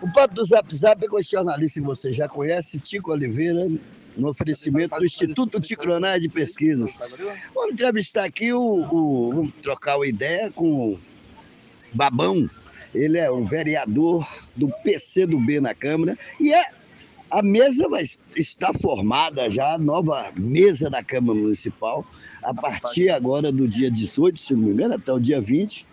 O papo do Zap Zap é com esse jornalista que você já conhece, Tico Oliveira, no oferecimento do Instituto Ticronais de Pesquisas. Vamos entrevistar aqui o, o, Vamos trocar uma ideia com o Babão. Ele é o vereador do PCdoB na Câmara e é a mesa vai estar formada já, a nova mesa da Câmara Municipal, a partir agora do dia 18, se não me engano, até o dia 20,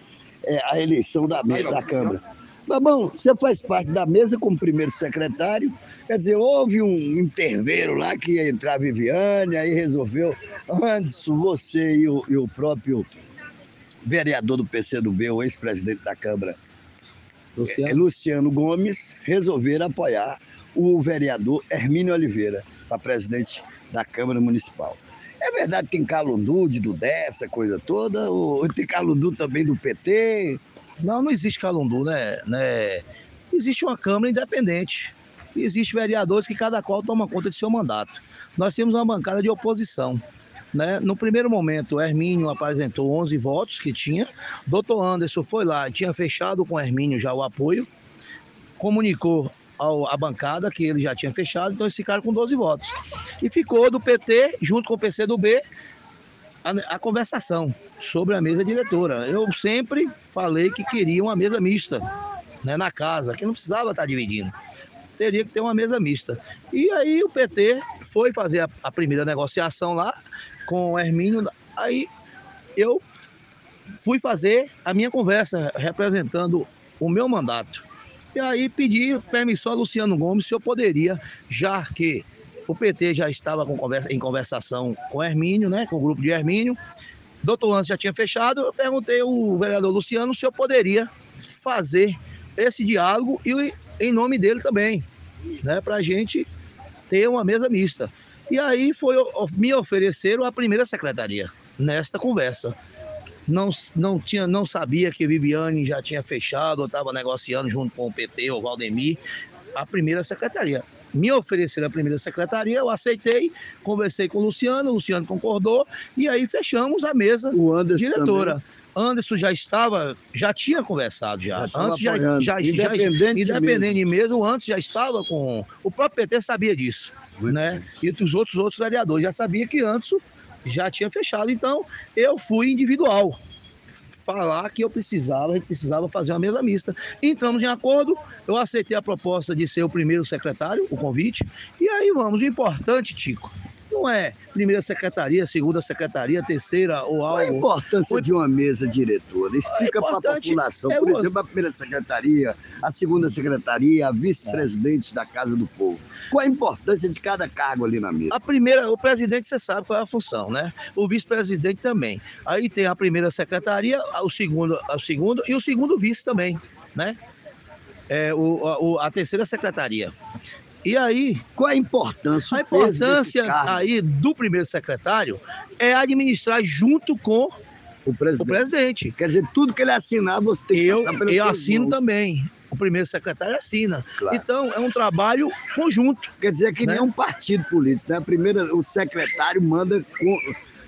é a eleição da, da Câmara. Babão, você faz parte da mesa como primeiro secretário, quer dizer, houve um interveiro lá que ia entrar a Viviane, aí resolveu, antes você e o, e o próprio vereador do PCdoB, o ex-presidente da Câmara, Luciano. É, Luciano Gomes, resolveram apoiar o vereador Hermínio Oliveira para presidente da Câmara Municipal. É verdade que tem Calundu de Dudé, essa coisa toda, ou tem Calundu também do PT? Não, não existe Calundu, né? né? Existe uma Câmara independente. E existe vereadores que cada qual toma conta de seu mandato. Nós temos uma bancada de oposição. Né? No primeiro momento, Hermínio apresentou 11 votos que tinha. Doutor Anderson foi lá, tinha fechado com Hermínio já o apoio, comunicou ao, a bancada que ele já tinha fechado, então eles ficaram com 12 votos. E ficou do PT, junto com o PCdoB, a, a conversação sobre a mesa diretora. Eu sempre falei que queria uma mesa mista né, na casa, que não precisava estar dividindo. Teria que ter uma mesa mista. E aí o PT foi fazer a, a primeira negociação lá com o Hermínio. Aí eu fui fazer a minha conversa representando o meu mandato. E aí pedi permissão a Luciano Gomes se eu poderia, já que o PT já estava conversa, em conversação com Hermínio, né, com o grupo de Hermínio. Doutor Antes já tinha fechado, eu perguntei ao vereador Luciano se eu poderia fazer esse diálogo e em nome dele também, né, para a gente ter uma mesa mista. E aí foi me ofereceram a primeira secretaria nesta conversa não, não, tinha, não sabia que Viviane já tinha fechado ou estava negociando junto com o PT ou Valdemir a primeira secretaria. Me ofereceram a primeira secretaria, eu aceitei, conversei com o Luciano, o Luciano concordou e aí fechamos a mesa diretora. Também. Anderson já estava, já tinha conversado já. já antes já, já, já, independente, independente mesmo. mesmo, antes já estava com. O próprio PT sabia disso, Muito né? Bem. E os outros outros vereadores já sabia que Anderson já tinha fechado. Então, eu fui individual. Falar que eu precisava, a gente precisava fazer uma mesa mista. Entramos em acordo, eu aceitei a proposta de ser o primeiro secretário, o convite, e aí vamos. O importante, Tico, não é primeira secretaria, segunda secretaria, terceira ou algo. Qual a importância de uma mesa diretora? Explica para a população. É Por exemplo, você... a primeira secretaria, a segunda secretaria, a vice-presidente da Casa do Povo. Qual a importância de cada cargo ali na mesa? A primeira, o presidente, você sabe qual é a função, né? O vice-presidente também. Aí tem a primeira secretaria, o segundo, o segundo e o segundo vice também, né? É, o, a, a terceira secretaria. E aí, qual a importância? A importância aí do primeiro secretário é administrar junto com o presidente. o presidente. Quer dizer, tudo que ele assinar, você tem eu, Eu assino também. O primeiro secretário assina. Claro. Então, é um trabalho conjunto. Quer dizer que né? nem um partido político, né? Primeiro, o secretário manda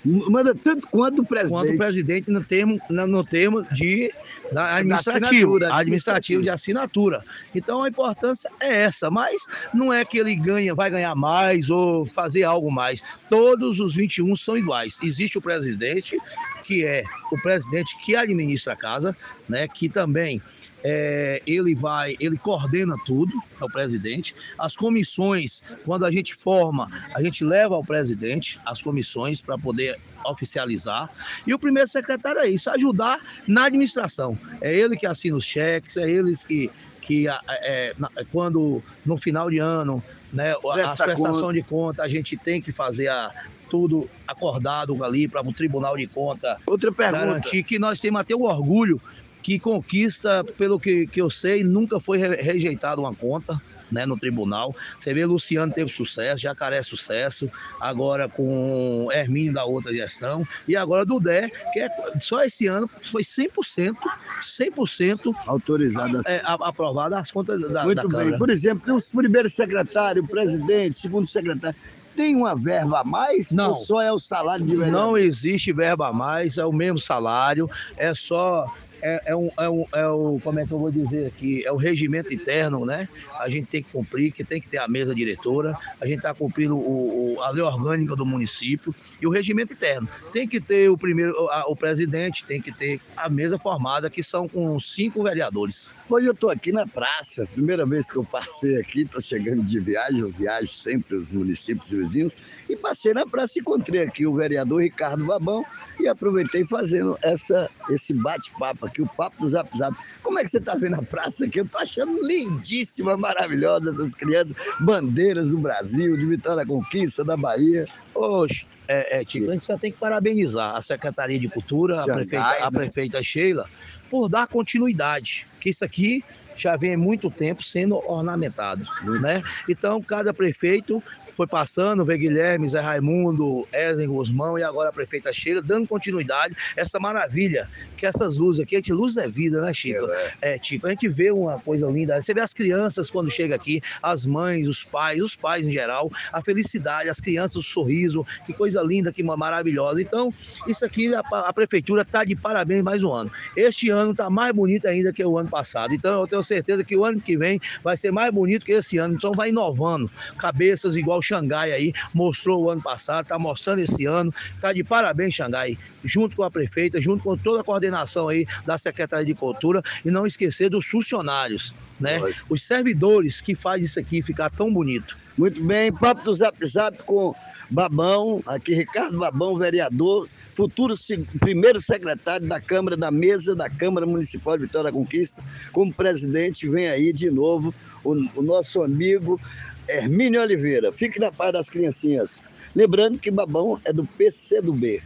manda tanto quanto o presidente. Quanto o presidente no termo, no termo de administrativo, administrativo de assinatura. Então a importância é essa, mas não é que ele ganha, vai ganhar mais ou fazer algo mais. Todos os 21 são iguais. Existe o presidente, que é o presidente que administra a casa, né, que também é, ele vai, ele coordena tudo, é o presidente. As comissões, quando a gente forma, a gente leva ao presidente as comissões para poder oficializar. E o primeiro secretário é isso, ajudar na administração. É ele que assina os cheques, é eles que que é, é, quando no final de ano, né, a prestação de conta, a gente tem que fazer a, tudo acordado ali para o Tribunal de Conta Outra pergunta. garantir que nós temos até o orgulho que conquista, pelo que, que eu sei, nunca foi rejeitado uma conta. Né, no tribunal. Você vê, Luciano teve sucesso, Jacaré sucesso, agora com Hermínio da outra gestão, e agora Dudé, que é, só esse ano foi 100%, 100% autorizada, é, aprovada as contas da, Muito da bem. Câmara. Por exemplo, o primeiro secretário, o presidente, segundo secretário, tem uma verba a mais? Não. Ou só é o salário de vereador? Não existe verba a mais, é o mesmo salário, é só é, é, um, é, um, é o, como é que eu vou dizer aqui, é o regimento interno, né? A gente tem que cumprir, que tem que ter a mesa diretora, a gente está cumprindo o, o, a lei orgânica do município e o regimento interno. Tem que ter o primeiro, a, o presidente, tem que ter a mesa formada, que são com cinco vereadores. Hoje eu estou aqui na praça, primeira vez que eu passei aqui, estou chegando de viagem, eu viajo sempre os municípios vizinhos, e passei na praça e encontrei aqui o vereador Ricardo Babão e aproveitei fazendo essa, esse bate-papo aqui, o papo do Zap Zap. Como é que você está vendo a praça aqui? Eu estou achando lindíssima, maravilhosa essas crianças, bandeiras do Brasil, de Vitória da Conquista, da Bahia. Oxe, é, é, Tico, a gente só tem que parabenizar a Secretaria de Cultura, a prefeita, a né? prefeita Sheila, por dar continuidade, que isso aqui já vem há muito tempo sendo ornamentado, né? Então, cada prefeito foi passando, vê Guilherme, Zé Raimundo, Ezen Guzmão e agora a prefeita Sheila, dando continuidade essa maravilha, que essas luzes aqui, a gente, luz é vida, né, Chico? É, Chico, a gente vê uma coisa linda, você vê as crianças quando chega aqui, as mães, os pais, os pais em geral, a felicidade, as crianças, o sorriso, que coisa linda, que maravilhosa. Então, isso aqui, a, a prefeitura está de parabéns mais um ano. Este ano está mais bonito ainda que o ano passado. Então, eu tenho certeza que o ano que vem vai ser mais bonito que esse ano. Então, vai inovando. Cabeças igual Xangai aí, mostrou o ano passado, está mostrando esse ano. Está de parabéns, Xangai, junto com a prefeita, junto com toda a coordenação aí da Secretaria de Cultura. E não esquecer dos funcionários, né? Os servidores que faz isso aqui ficar tão bonito. Muito bem, papo do Zap Zap com Babão, aqui Ricardo Babão, vereador, futuro primeiro secretário da Câmara, da mesa da Câmara Municipal de Vitória da Conquista. Como presidente, vem aí de novo o, o nosso amigo Hermínio Oliveira. Fique na paz das criancinhas. Lembrando que Babão é do PCdoB.